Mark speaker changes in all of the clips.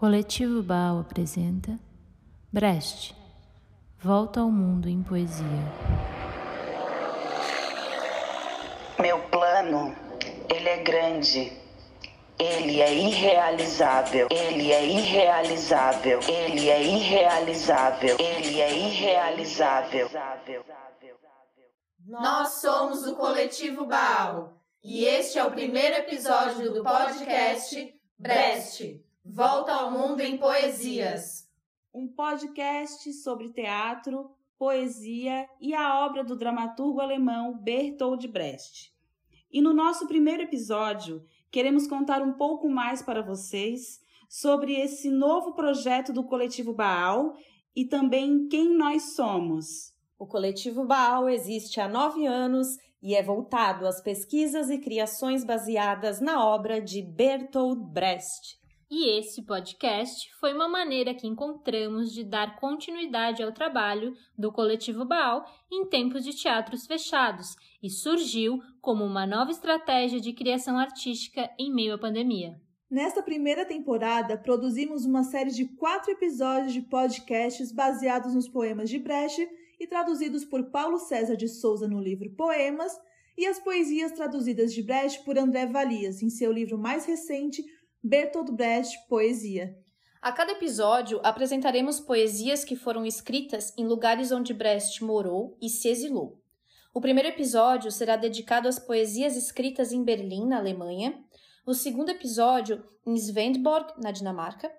Speaker 1: Coletivo Baal apresenta Brecht Volta ao Mundo em Poesia.
Speaker 2: Meu plano, ele é grande. Ele é irrealizável. Ele é irrealizável. Ele é irrealizável. Ele é irrealizável.
Speaker 3: Nós somos o Coletivo Baal e este é o primeiro episódio do podcast Brest Volta ao Mundo em Poesias.
Speaker 4: Um podcast sobre teatro, poesia e a obra do dramaturgo alemão Bertold Brecht. E no nosso primeiro episódio, queremos contar um pouco mais para vocês sobre esse novo projeto do Coletivo Baal e também quem nós somos.
Speaker 5: O Coletivo Baal existe há nove anos e é voltado às pesquisas e criações baseadas na obra de Bertold Brecht.
Speaker 6: E esse podcast foi uma maneira que encontramos de dar continuidade ao trabalho do Coletivo Baal em tempos de teatros fechados e surgiu como uma nova estratégia de criação artística em meio à pandemia.
Speaker 7: Nesta primeira temporada, produzimos uma série de quatro episódios de podcasts baseados nos poemas de Brecht e traduzidos por Paulo César de Souza no livro Poemas, e as poesias traduzidas de Brecht por André Valias em seu livro mais recente, Bertolt Brecht Poesia.
Speaker 6: A cada episódio apresentaremos poesias que foram escritas em lugares onde Brecht morou e se exilou. O primeiro episódio será dedicado às poesias escritas em Berlim, na Alemanha, o segundo episódio em Svendborg, na Dinamarca,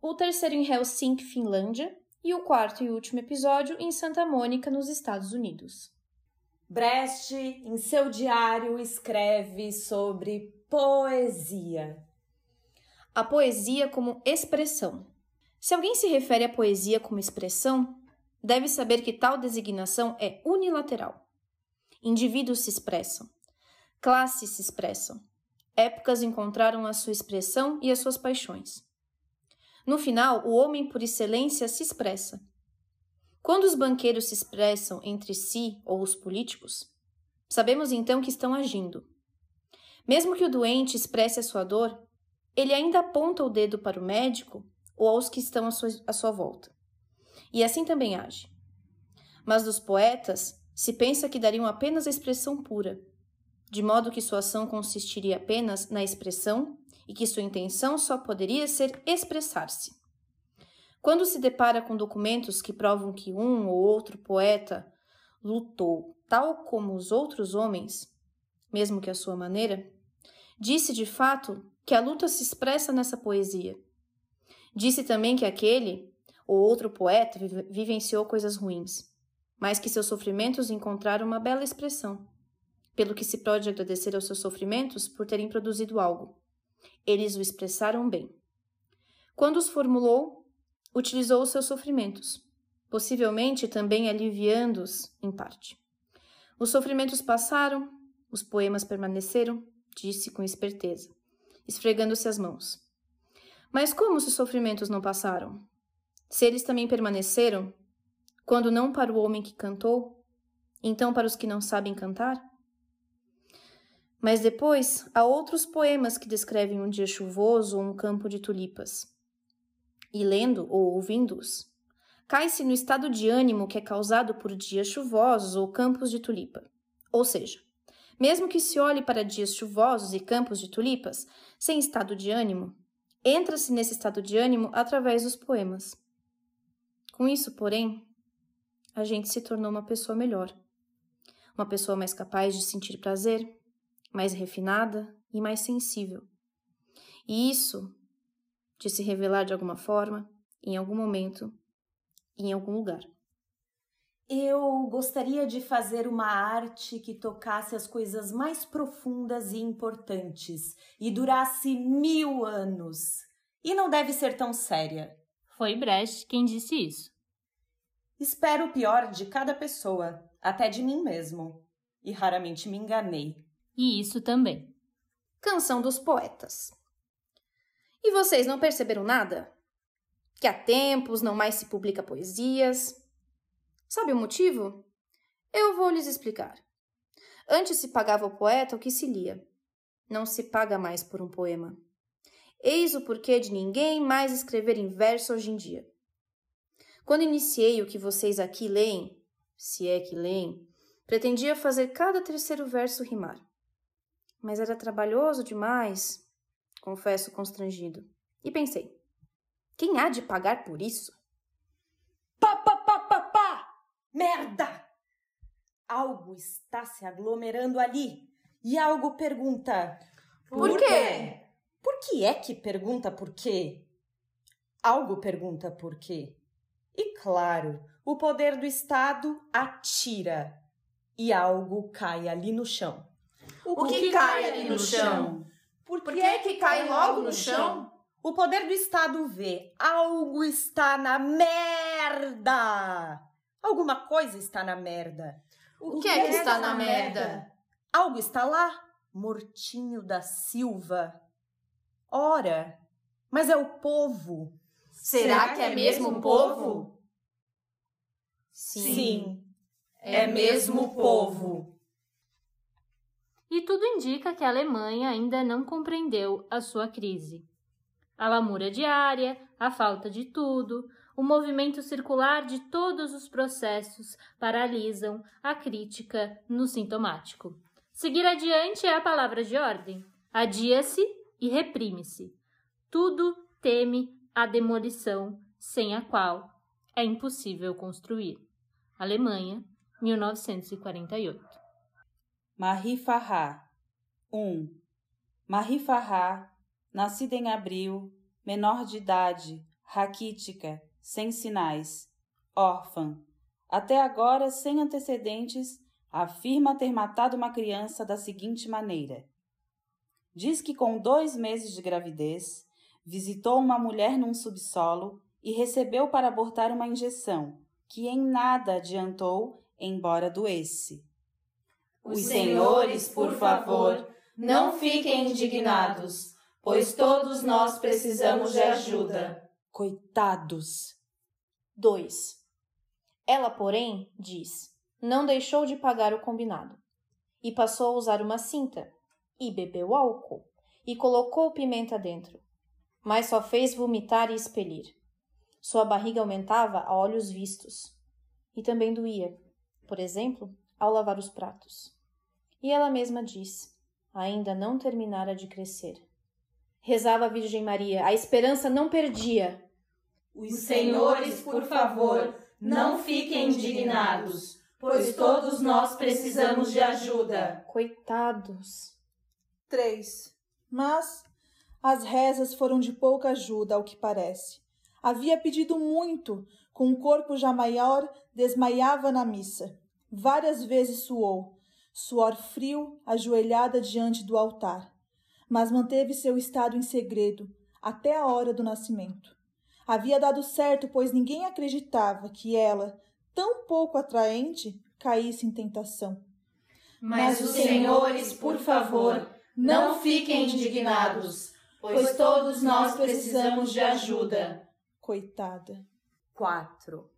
Speaker 6: o terceiro em Helsinki, Finlândia, e o quarto e último episódio em Santa Mônica, nos Estados Unidos.
Speaker 5: Brecht, em seu diário, escreve sobre poesia
Speaker 6: a poesia como expressão. Se alguém se refere à poesia como expressão, deve saber que tal designação é unilateral. Indivíduos se expressam, classes se expressam, épocas encontraram a sua expressão e as suas paixões. No final, o homem por excelência se expressa. Quando os banqueiros se expressam entre si ou os políticos, sabemos então que estão agindo. Mesmo que o doente expresse a sua dor, ele ainda aponta o dedo para o médico ou aos que estão à sua, à sua volta. E assim também age. Mas dos poetas, se pensa que dariam apenas a expressão pura, de modo que sua ação consistiria apenas na expressão e que sua intenção só poderia ser expressar-se. Quando se depara com documentos que provam que um ou outro poeta lutou tal como os outros homens, mesmo que à sua maneira, disse de fato que a luta se expressa nessa poesia. Disse também que aquele ou outro poeta vivenciou coisas ruins, mas que seus sofrimentos encontraram uma bela expressão, pelo que se pode agradecer aos seus sofrimentos por terem produzido algo. Eles o expressaram bem. Quando os formulou, utilizou os seus sofrimentos, possivelmente também aliviando-os em parte. Os sofrimentos passaram, os poemas permaneceram, disse com esperteza esfregando-se as mãos. Mas como os sofrimentos não passaram? Se eles também permaneceram, quando não para o homem que cantou, então para os que não sabem cantar? Mas depois há outros poemas que descrevem um dia chuvoso ou um campo de tulipas. E lendo ou ouvindo-os, cai-se no estado de ânimo que é causado por dias chuvosos ou campos de tulipa. Ou seja, mesmo que se olhe para dias chuvosos e campos de tulipas, sem estado de ânimo, entra-se nesse estado de ânimo através dos poemas. Com isso, porém, a gente se tornou uma pessoa melhor. Uma pessoa mais capaz de sentir prazer, mais refinada e mais sensível. E isso de se revelar de alguma forma, em algum momento, em algum lugar.
Speaker 5: Eu gostaria de fazer uma arte que tocasse as coisas mais profundas e importantes e durasse mil anos. E não deve ser tão séria.
Speaker 6: Foi Brecht quem disse isso.
Speaker 5: Espero o pior de cada pessoa, até de mim mesmo. E raramente me enganei.
Speaker 6: E isso também.
Speaker 8: Canção dos Poetas. E vocês não perceberam nada? Que há tempos não mais se publica poesias, Sabe o motivo? Eu vou lhes explicar. Antes se pagava ao poeta o que se lia. Não se paga mais por um poema.
Speaker 6: Eis o porquê de ninguém mais escrever em verso hoje em dia. Quando iniciei o que vocês aqui leem, se é que leem, pretendia fazer cada terceiro verso rimar. Mas era trabalhoso demais, confesso constrangido. E pensei: quem há de pagar por isso?
Speaker 5: Pá, pá, pá, pá, pá! Merda! Algo está se aglomerando ali. E algo pergunta:
Speaker 3: Por quê?
Speaker 5: Por que é que pergunta por quê? Algo pergunta por quê. E claro, o poder do Estado atira e algo cai ali no chão.
Speaker 3: O que cai ali no chão? Por que é que cai logo no chão?
Speaker 5: O poder do Estado vê algo está na merda. Alguma coisa está na merda.
Speaker 3: O que é que está na merda?
Speaker 5: Algo está lá, mortinho da Silva. Ora, mas é o povo.
Speaker 3: Será que é mesmo o povo?
Speaker 5: Sim, é mesmo o povo.
Speaker 1: E tudo indica que a Alemanha ainda não compreendeu a sua crise. A lamúria diária, a falta de tudo, o movimento circular de todos os processos paralisam a crítica no sintomático. Seguir adiante é a palavra de ordem. Adia-se e reprime-se. Tudo teme a demolição, sem a qual é impossível construir. Alemanha, 1948.
Speaker 4: Marie Farrah 1. Marie Farrah, nascida em abril, menor de idade, raquítica, sem sinais, órfã, até agora sem antecedentes, afirma ter matado uma criança da seguinte maneira: Diz que com dois meses de gravidez, visitou uma mulher num subsolo e recebeu para abortar uma injeção, que em nada adiantou, embora doesse.
Speaker 3: Os senhores, por favor, não fiquem indignados, pois todos nós precisamos de ajuda.
Speaker 4: Coitados!
Speaker 6: 2. Ela, porém, diz, não deixou de pagar o combinado e passou a usar uma cinta e bebeu álcool e colocou pimenta dentro, mas só fez vomitar e expelir. Sua barriga aumentava a olhos vistos e também doía, por exemplo, ao lavar os pratos. E ela mesma diz: ainda não terminara de crescer. Rezava a Virgem Maria, a esperança não perdia.
Speaker 3: Os senhores, por favor, não fiquem indignados, pois todos nós precisamos de ajuda.
Speaker 6: Coitados.
Speaker 7: 3. Mas as rezas foram de pouca ajuda, ao que parece. Havia pedido muito, com o corpo já maior, desmaiava na missa. Várias vezes suou, suor frio, ajoelhada diante do altar. Mas manteve seu estado em segredo, até a hora do nascimento. Havia dado certo, pois ninguém acreditava que ela, tão pouco atraente, caísse em tentação.
Speaker 3: Mas os senhores, por favor, não fiquem indignados, pois todos nós precisamos de ajuda.
Speaker 7: Coitada.
Speaker 5: 4.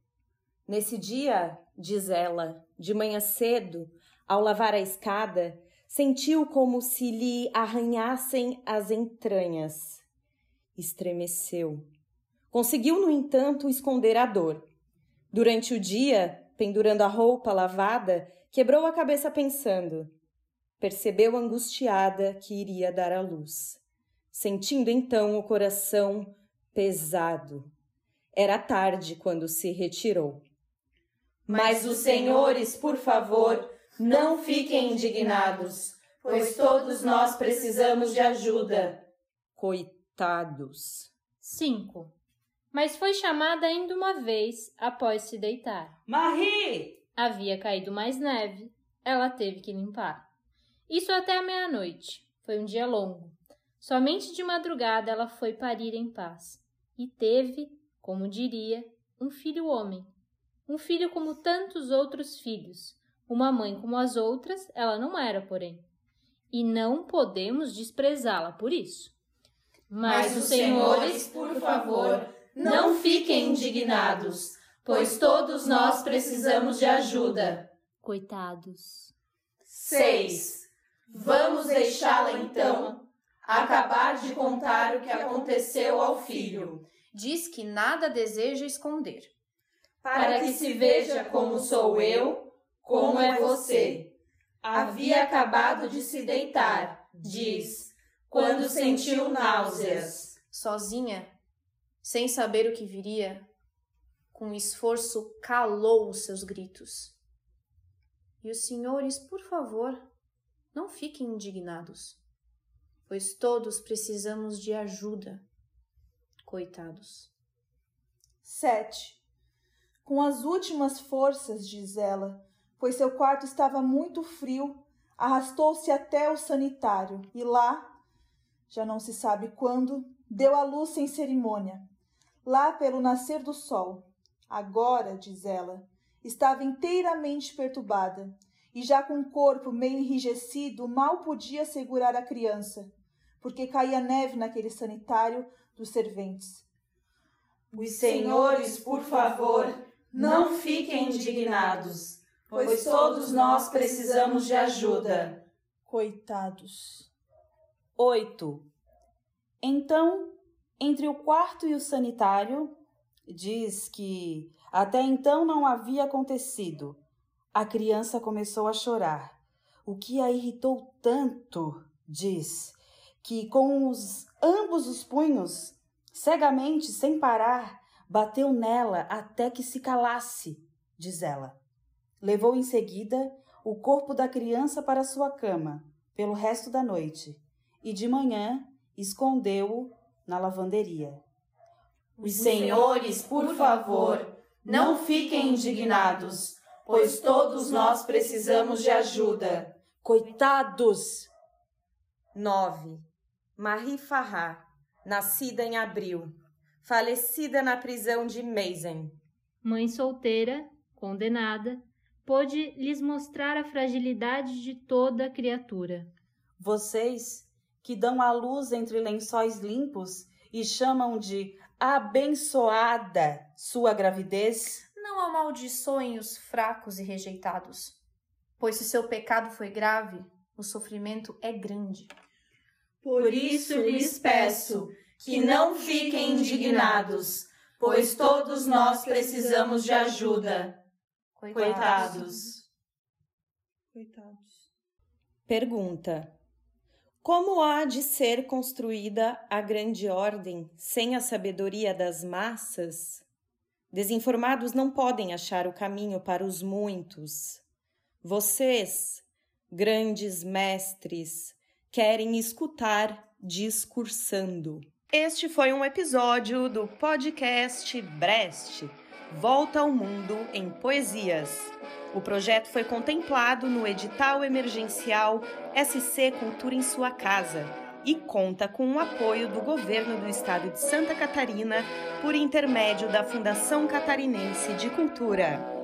Speaker 5: Nesse dia, diz ela, de manhã cedo, ao lavar a escada, sentiu como se lhe arranhassem as entranhas. Estremeceu. Conseguiu, no entanto, esconder a dor. Durante o dia, pendurando a roupa lavada, quebrou a cabeça pensando. Percebeu angustiada que iria dar à luz, sentindo então o coração pesado. Era tarde quando se retirou.
Speaker 3: Mas os senhores, por favor, não fiquem indignados, pois todos nós precisamos de ajuda.
Speaker 5: Coitados.
Speaker 1: 5. Mas foi chamada ainda uma vez após se deitar.
Speaker 4: Marie!
Speaker 1: Havia caído mais neve, ela teve que limpar. Isso até a meia-noite. Foi um dia longo. Somente de madrugada ela foi parir em paz. E teve, como diria, um filho homem. Um filho como tantos outros filhos. Uma mãe como as outras, ela não era, porém. E não podemos desprezá-la por isso.
Speaker 3: Mas os senhores, por favor, não fiquem indignados, pois todos nós precisamos de ajuda.
Speaker 1: Coitados.
Speaker 3: 6. Vamos deixá-la então. acabar de contar o que aconteceu ao filho.
Speaker 8: Diz que nada deseja esconder.
Speaker 3: Para que se veja como sou eu, como é você. Havia acabado de se deitar, diz, quando sentiu náuseas.
Speaker 8: Sozinha, sem saber o que viria, com esforço calou os seus gritos. E os senhores, por favor, não fiquem indignados, pois todos precisamos de ajuda. Coitados.
Speaker 7: 7. Com as últimas forças, diz ela, pois seu quarto estava muito frio, arrastou-se até o sanitário e lá, já não se sabe quando, deu à luz sem cerimônia. Lá pelo nascer do sol. Agora, diz ela, estava inteiramente perturbada e já com o corpo meio enrijecido mal podia segurar a criança, porque caía neve naquele sanitário dos serventes.
Speaker 3: Os senhores, por favor, não fiquem indignados, pois todos nós precisamos de ajuda.
Speaker 7: Coitados.
Speaker 4: 8. Então, entre o quarto e o sanitário, diz que até então não havia acontecido. A criança começou a chorar, o que a irritou tanto, diz, que com os ambos os punhos, cegamente, sem parar, bateu nela até que se calasse, diz ela. Levou em seguida o corpo da criança para sua cama, pelo resto da noite, e de manhã escondeu-o na lavanderia.
Speaker 3: Os senhores, por favor, não fiquem indignados, pois todos nós precisamos de ajuda.
Speaker 4: Coitados!
Speaker 5: 9. Marie Farrar, nascida em abril, falecida na prisão de Meissen.
Speaker 1: Mãe solteira, condenada, pôde lhes mostrar a fragilidade de toda criatura.
Speaker 4: Vocês que dão à luz entre lençóis limpos e chamam de abençoada sua gravidez?
Speaker 8: Não amaldiçoem os fracos e rejeitados, pois se seu pecado foi grave, o sofrimento é grande.
Speaker 3: Por isso lhes peço que não fiquem indignados, pois todos nós precisamos de ajuda. Coitados.
Speaker 7: Coitados.
Speaker 5: Pergunta: Como há de ser construída a grande ordem sem a sabedoria das massas? Desinformados não podem achar o caminho para os muitos. Vocês, grandes mestres, querem escutar discursando. Este foi um episódio do podcast Brest Volta ao Mundo em Poesias. O projeto foi contemplado no edital emergencial SC Cultura em Sua Casa e conta com o apoio do governo do estado de Santa Catarina por intermédio da Fundação Catarinense de Cultura.